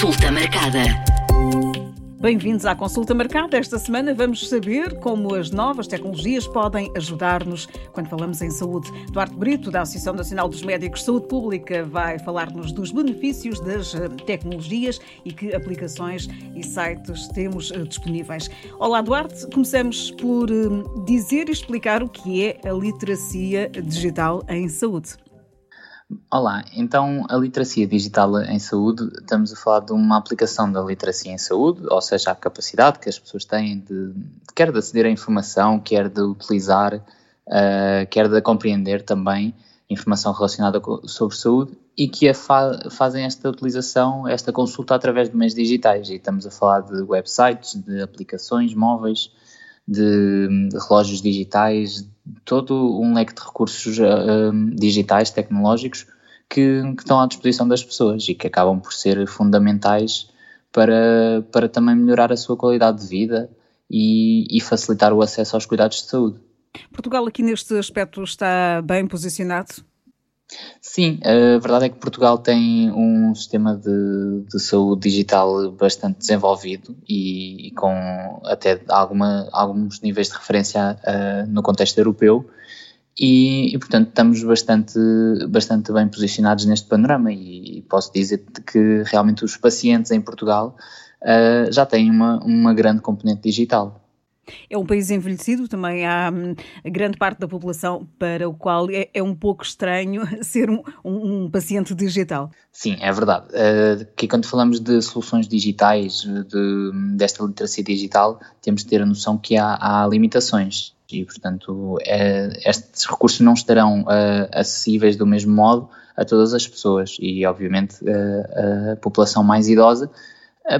Consulta marcada. Bem-vindos à consulta marcada. Esta semana vamos saber como as novas tecnologias podem ajudar-nos quando falamos em saúde. Duarte Brito, da Associação Nacional dos Médicos de Saúde Pública, vai falar-nos dos benefícios das eh, tecnologias e que aplicações e sites temos eh, disponíveis. Olá, Duarte. Começamos por eh, dizer e explicar o que é a literacia digital em saúde. Olá, então a literacia digital em saúde, estamos a falar de uma aplicação da literacia em saúde, ou seja, a capacidade que as pessoas têm de, quer de aceder à informação, quer de utilizar, uh, quer de compreender também informação relacionada com, sobre saúde e que fa fazem esta utilização, esta consulta através de meios digitais. E estamos a falar de websites, de aplicações móveis, de, de relógios digitais, todo um leque de recursos uh, digitais, tecnológicos, que, que, estão à disposição das pessoas e que acabam por ser fundamentais para, para também melhorar a sua qualidade de vida e, e facilitar o acesso aos cuidados de saúde. Portugal aqui neste aspecto está bem posicionado? Sim, a verdade é que Portugal tem um sistema de, de saúde digital bastante desenvolvido e, e com até alguma, alguns níveis de referência uh, no contexto europeu e, e, portanto estamos bastante, bastante bem posicionados neste panorama e, e posso dizer que realmente os pacientes em Portugal uh, já têm uma, uma grande componente digital. É um país envelhecido, também há hum, grande parte da população para o qual é, é um pouco estranho ser um, um, um, paciente digital. Sim, é verdade. Uh, que quando falamos de soluções digitais, de, desta literacia digital, temos de ter a noção que há, há limitações e, portanto, é, estes recursos não estarão uh, acessíveis do mesmo modo a todas as pessoas e, obviamente, uh, a população mais idosa eh,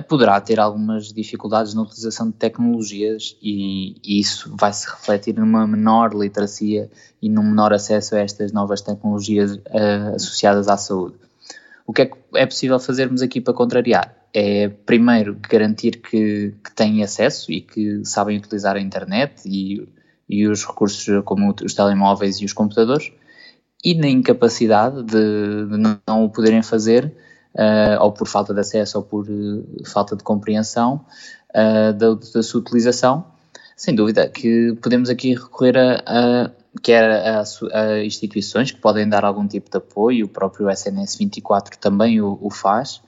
poderá ter algumas dificuldades na utilização de tecnologias e, e isso vai se refletir numa menor literacia e num menor acesso a estas novas tecnologias uh, associadas à saúde. O que é que é possível fazermos aqui para contrariar? É, primeiro, garantir que, que têm acesso e que sabem utilizar a internet e, e os recursos como os telemóveis e os computadores, e na incapacidade de, de não o poderem fazer, uh, ou por falta de acesso ou por uh, falta de compreensão uh, da, da, sua utilização, sem dúvida que podemos aqui recorrer a, a quer a, a, instituições que podem dar algum tipo de apoio, o próprio SNS 24 também o, o faz,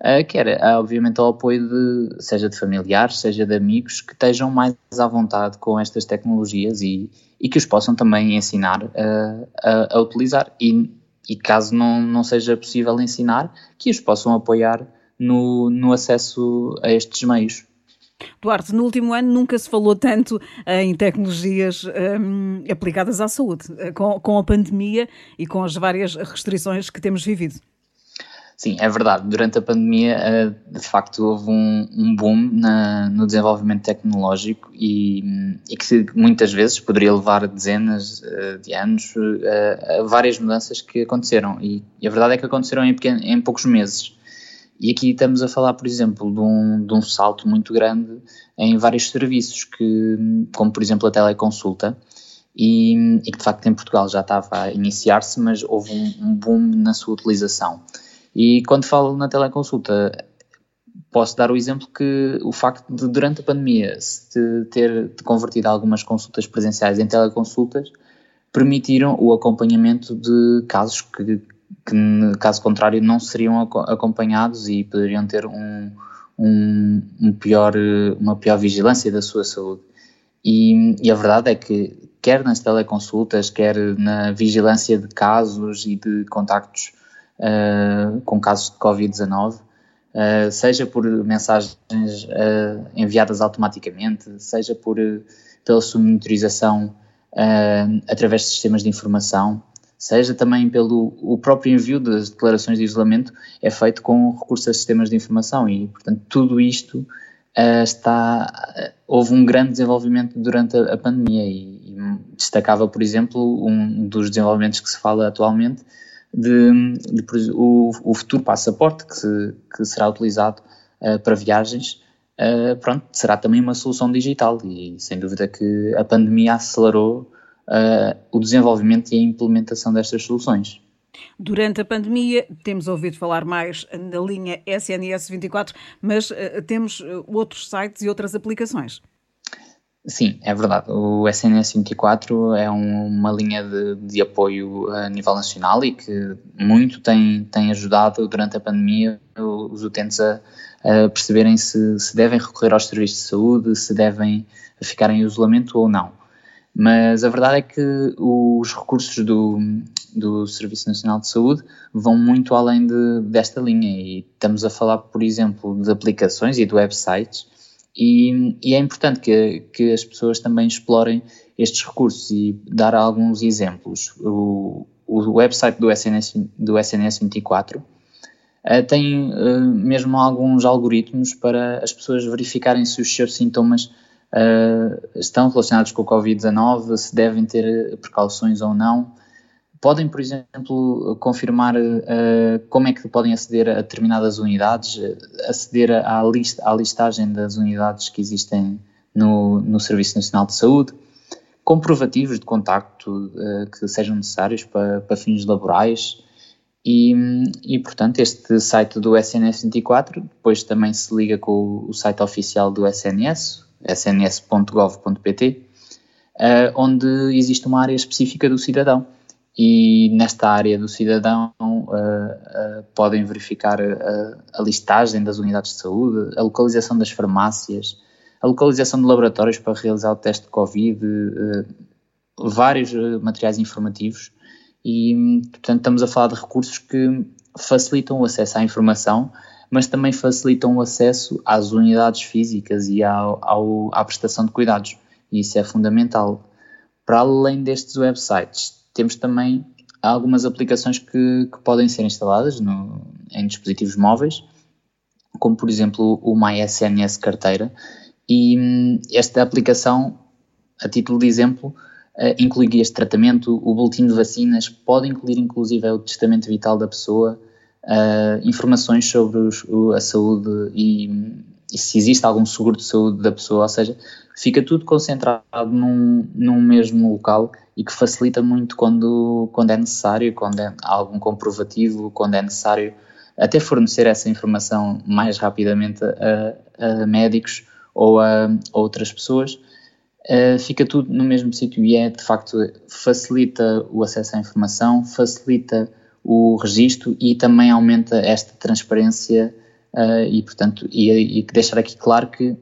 uh, quer obviamente ao apoio de, seja de familiares, seja de amigos que estejam mais à vontade com estas tecnologias e, e que os possam também ensinar a, a, utilizar. E e caso não, não seja possível ensinar, que os possam apoiar no, no acesso a estes meios. Duarte, no último ano nunca se falou tanto em tecnologias um, aplicadas à saúde, com, com a pandemia e com as várias restrições que temos vivido. Sim, é verdade. Durante a pandemia, eh, de facto, houve um, um boom na, no desenvolvimento tecnológico e, e, que muitas vezes poderia levar dezenas eh, de anos a, a várias mudanças que aconteceram. E, e, a verdade é que aconteceram em, pequeno, em poucos meses. E aqui estamos a falar, por exemplo, de um, de um salto muito grande em vários serviços, que, como por exemplo a teleconsulta, e, e que de facto em Portugal já estava a iniciar-se, mas houve um, um boom na sua utilização. E quando falo na teleconsulta, posso dar o exemplo que o facto de, durante a pandemia, se ter convertido algumas consultas presenciais em teleconsultas, permitiram o acompanhamento de casos que, que caso contrário, não seriam acompanhados e poderiam ter um, um, um pior, uma pior vigilância da sua saúde. E, e, a verdade é que, quer nas teleconsultas, quer na vigilância de casos e de contactos uh, com casos de Covid-19, uh, eh, seja por mensagens uh, enviadas automaticamente, seja por, pela sua monitorização através de sistemas de informação, seja também pelo o próprio envio das declarações de isolamento, é feito com recurso a sistemas de informação e, portanto, tudo isto está houve um grande desenvolvimento durante a, a pandemia e, e, destacava, por exemplo, um dos desenvolvimentos que se fala atualmente de, de o, o, futuro passaporte que, que será utilizado uh, para viagens, uh, pronto, será também uma solução digital e sem dúvida que a pandemia acelerou uh, o desenvolvimento e a implementação destas soluções. Durante a pandemia, temos ouvido falar mais na linha SNS 24, mas temos outros sites e outras aplicações. Sim, é verdade. O SNS 24 é um, uma linha de, de, apoio a nível nacional e que muito tem, tem ajudado durante a pandemia os utentes a, a perceberem se, se devem recorrer aos serviços de saúde, se devem ficar em isolamento ou não. Mas a verdade é que os recursos do, do Serviço Nacional de Saúde vão muito além de, desta linha e estamos a falar, por exemplo, de aplicações e de websites e, e é importante que, que as pessoas também explorem estes recursos e dar alguns exemplos. O, o website do SNS, do SNS 24 uh, tem uh, mesmo alguns algoritmos para as pessoas verificarem se os seus sintomas uh, estão relacionados com o Covid-19, se devem ter precauções ou não. Podem, por exemplo, confirmar uh, como é que podem aceder a determinadas unidades, aceder à, à listagem das unidades que existem no, no Serviço Nacional de Saúde, comprovativos de contacto uh, que sejam necessários para, para fins laborais, e, e, portanto, este site do SNS 24 depois também se liga com o, site oficial do SNS, sns.gov.pt, uh, onde existe uma área específica do cidadão. E nesta área do cidadão uh, uh, podem verificar a listagem das unidades de saúde, a localização das farmácias, a localização de laboratórios para realizar o teste de Covid, vários materiais informativos e, portanto, estamos a falar de recursos que facilitam o acesso à informação, mas também facilitam o acesso às unidades físicas e ao, ao, à prestação de cuidados. E isso é fundamental. Para além destes websites, temos também algumas aplicações que, que podem ser instaladas no, em dispositivos móveis, como por exemplo o MySNS Carteira, e hum, esta aplicação, a título de exemplo, uh, inclui guias de tratamento, o boletim de vacinas, pode incluir inclusive o testamento vital da pessoa, uh, informações sobre a saúde e, e, se existe algum seguro de saúde da pessoa, ou seja, fica tudo concentrado num, num mesmo local e que facilita muito quando, quando é necessário, quando é algum comprovativo, quando é necessário até fornecer essa informação mais rapidamente a, a médicos ou a outras pessoas. Uh, fica tudo no mesmo sítio e é de facto facilita o acesso à informação, facilita o registro e também aumenta esta transparência uh, e portanto e, e, deixar aqui claro que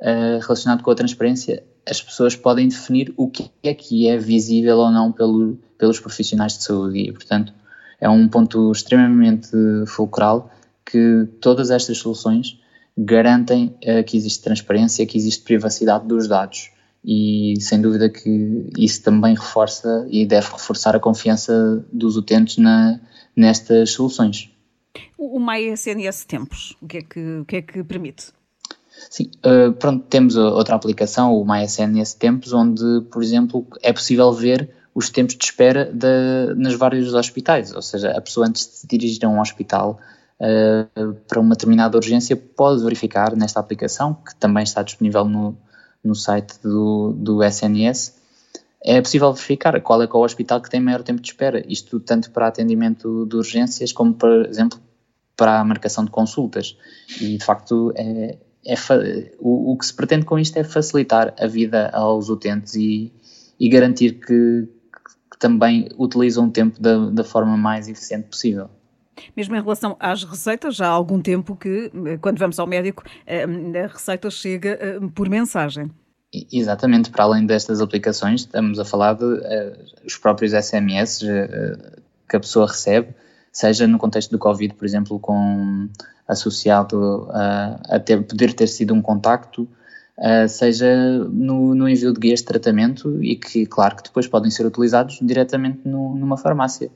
uh, relacionado com a transparência as pessoas podem definir o que é que é visível ou não pelo, pelos profissionais de saúde e portanto é um ponto extremamente fulcral que todas estas soluções garantem uh, que existe transparência, que existe privacidade dos dados e sem dúvida que isso também reforça e deve reforçar a confiança dos utentes na, nestas soluções. O MySNS Tempos, o que é que, o que, é que permite? Sim, uh, pronto, temos outra aplicação, o MySNS Tempos, onde, por exemplo, é possível ver os tempos de espera de, nos vários hospitais, ou seja, a pessoa antes de se dirigir a um hospital uh, para uma determinada urgência pode verificar nesta aplicação, que também está disponível no, no site do, do SNS, é possível verificar qual é, é o hospital que tem maior tempo de espera. Isto tanto para atendimento de urgências como, por exemplo, para a marcação de consultas. E, de facto, é, é o, o, que se pretende com isto é facilitar a vida aos utentes e, e garantir que, que, também utilizam o tempo da, da forma mais eficiente possível. Mesmo em relação às receitas, já há algum tempo que, eh, quando vamos ao médico, eh, a receita chega eh, por mensagem. Exatamente, para além destas aplicações, estamos a falar de uh, os próprios SMS uh, que a pessoa recebe, seja no contexto do Covid, por exemplo, com, associado a, a ter, poder ter sido um contacto, uh, seja no, no, envio de guias de tratamento e que, claro, que depois podem ser utilizados diretamente no, numa farmácia,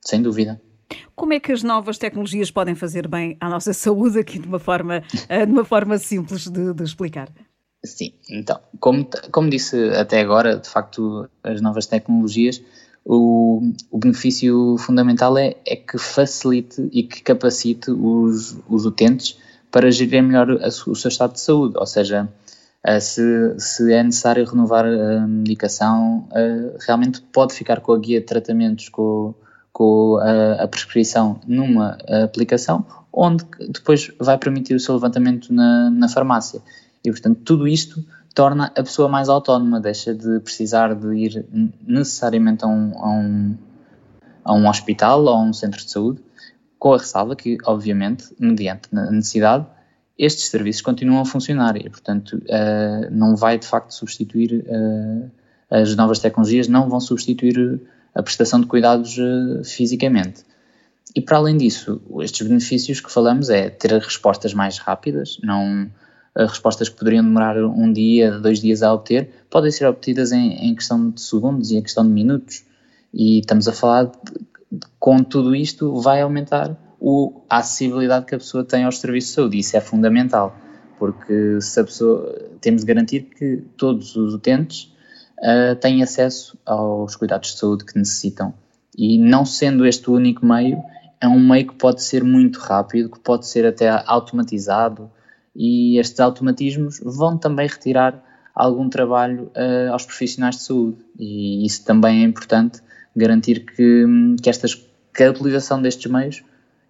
sem dúvida. Como é que as novas tecnologias podem fazer bem à nossa saúde aqui de uma forma, de uma forma simples de, de explicar? Sim, então, como, como disse até agora, de facto, as novas tecnologias, o, o benefício fundamental é, é, que facilite e que capacite os, os utentes para gerir melhor a, o seu estado de saúde, ou seja, eh, se, se é necessário renovar a medicação, eh, realmente pode ficar com a guia de tratamentos com, com a, a prescrição numa aplicação, onde depois vai permitir o seu levantamento na, na farmácia. E, portanto, tudo isto torna a pessoa mais autónoma, deixa de precisar de ir necessariamente a um, a um, a um hospital ou a um centro de saúde, com a ressalva que, obviamente, mediante a necessidade, estes serviços continuam a funcionar e, portanto, uh, não vai de facto substituir, uh, as novas tecnologias não vão substituir a prestação de cuidados uh, fisicamente. E para além disso, estes benefícios que falamos é ter respostas mais rápidas, não respostas que poderiam demorar um dia, dois dias a obter, podem ser obtidas em, em questão de segundos e em questão de minutos. E estamos a falar, de, com tudo isto, vai aumentar o, a acessibilidade que a pessoa tem aos serviços de saúde. Isso é fundamental, porque se a pessoa, temos de garantir que todos os utentes uh, têm acesso aos cuidados de saúde que necessitam. E não sendo este o único meio, é um meio que pode ser muito rápido, que pode ser até automatizado, e estes automatismos vão também retirar algum trabalho uh, aos profissionais de saúde e isso também é importante garantir que, que, estas, que a utilização destes meios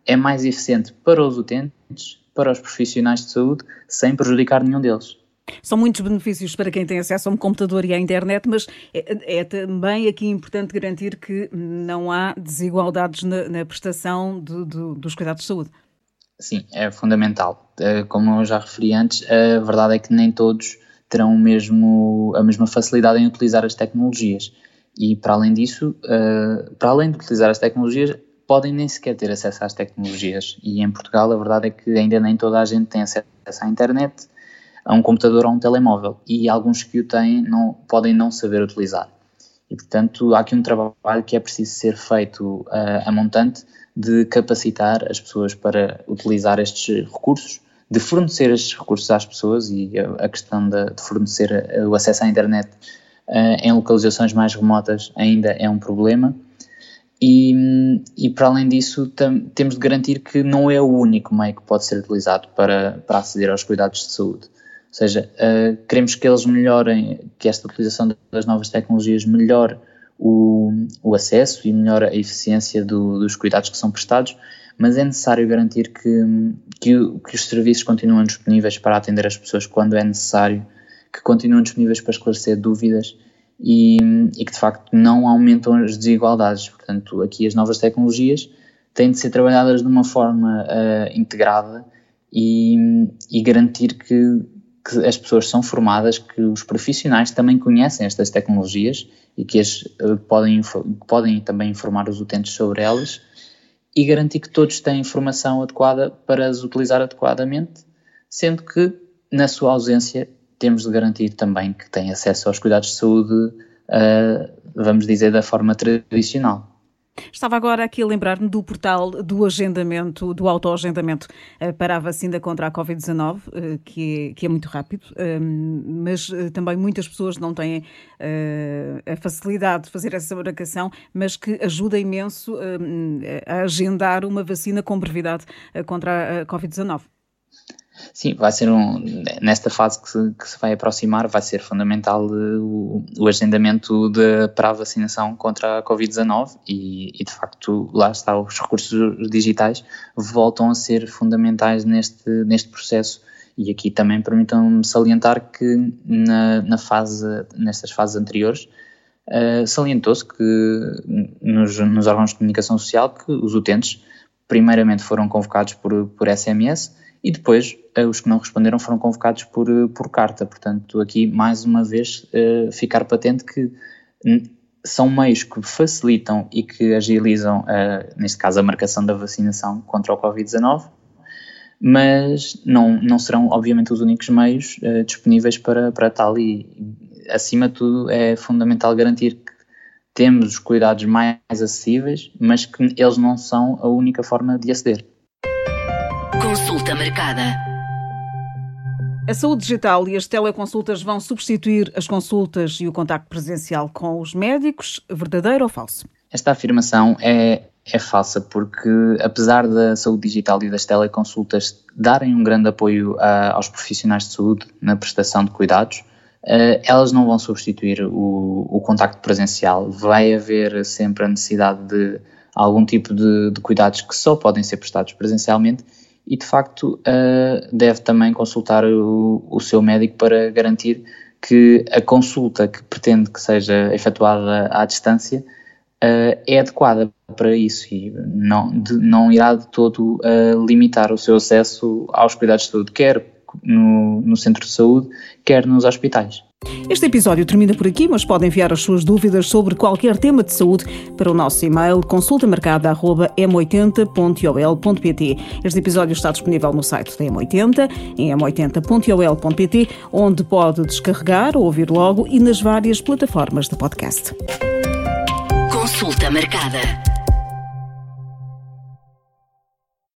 é mais eficiente para os utentes, para os profissionais de saúde, sem prejudicar nenhum deles. São muitos benefícios para quem tem acesso a um computador e à internet, mas é, é também aqui importante garantir que não há desigualdades na, na prestação de, dos cuidados de saúde. Sim, é fundamental. Eh, como eu já referi antes, a verdade é que nem todos terão mesmo, a mesma facilidade em utilizar as tecnologias. E para além disso, eh, para além de utilizar as tecnologias, podem nem sequer ter acesso às tecnologias. E em Portugal a verdade é que ainda nem toda a gente tem acesso à internet, a um computador ou a um telemóvel. E alguns que o têm não, podem não saber utilizar. E portanto há aqui um trabalho que é preciso ser feito uh, a montante de capacitar as pessoas para utilizar estes recursos, de fornecer estes recursos às pessoas e a questão de, de fornecer o acesso à internet uh, em localizações mais remotas ainda é um problema. E, e para além disso, tam, temos de garantir que não é o único meio que pode ser utilizado para, para aceder aos cuidados de saúde. Ou seja, uh, queremos que eles melhorem, que esta utilização das novas tecnologias melhore o, o acesso e melhora a eficiência do, dos cuidados que são prestados, mas é necessário garantir que, que, que, os serviços continuam disponíveis para atender as pessoas quando é necessário, que continuam disponíveis para esclarecer dúvidas e, e que de facto não aumentam as desigualdades. Portanto, aqui as novas tecnologias têm de ser trabalhadas de uma forma uh, integrada e, e garantir que, que as pessoas são formadas, que os profissionais também conhecem estas tecnologias e que as uh, podem, podem também informar os utentes sobre elas e garantir que todos têm informação adequada para as utilizar adequadamente, sendo que, na sua ausência, temos de garantir também que têm acesso aos cuidados de saúde, uh, vamos dizer, da forma tradicional. Estava agora aqui a lembrar-me do portal do agendamento, do autoagendamento eh, para a vacina contra a Covid-19, eh, que, é, que é muito rápido, ehm, mas eh, também muitas pessoas não têm a facilidade de fazer essa marcação, mas que ajuda imenso ehm, a agendar uma vacina com brevidade contra a Covid-19. Sim, vai ser um, nesta fase que se, que se vai aproximar, vai ser fundamental eh, o, o agendamento de, para a vacinação contra a Covid-19 e, e, de facto, lá está, os recursos digitais voltam a ser fundamentais neste, neste processo. E aqui também permitam-me salientar que na, na fase, nestas fases anteriores, uh, salientou-se que nos, nos órgãos de comunicação social que os utentes primeiramente foram convocados por, por SMS e depois eh, os que não responderam foram convocados por, eh, por carta. Portanto, aqui mais uma vez eh, ficar patente que são meios que facilitam e que agilizam, neste caso, a marcação da vacinação contra o Covid-19, mas não, não serão, obviamente, os únicos meios disponíveis para, para tal. E, acima de tudo, é fundamental garantir que temos os cuidados mais acessíveis, mas que eles não são a única forma de aceder. Consulta marcada. A saúde digital e as teleconsultas vão substituir as consultas e o contacto presencial com os médicos? Verdadeiro ou falso? Esta afirmação é, é falsa porque, apesar da saúde digital e das teleconsultas darem um grande apoio a, aos profissionais de saúde na prestação de cuidados, uh, elas não vão substituir o, o contacto presencial. Vai haver sempre a necessidade de algum tipo de, de cuidados que só podem ser prestados presencialmente e de facto uh, deve também consultar o, o, seu médico para garantir que a consulta que pretende que seja efetuada à distância uh, é adequada para isso e não, de, não irá de todo uh, limitar o seu acesso aos cuidados de saúde, quer no, no centro de saúde, quer nos hospitais. Este episódio termina por aqui, mas pode enviar as suas dúvidas sobre qualquer tema de saúde para o nosso e-mail consultamarcada.m80.ol.pt. Este episódio está disponível no site da M80, em m80.ol.pt, onde pode descarregar ou ouvir logo e nas várias plataformas de podcast. Consulta marcada.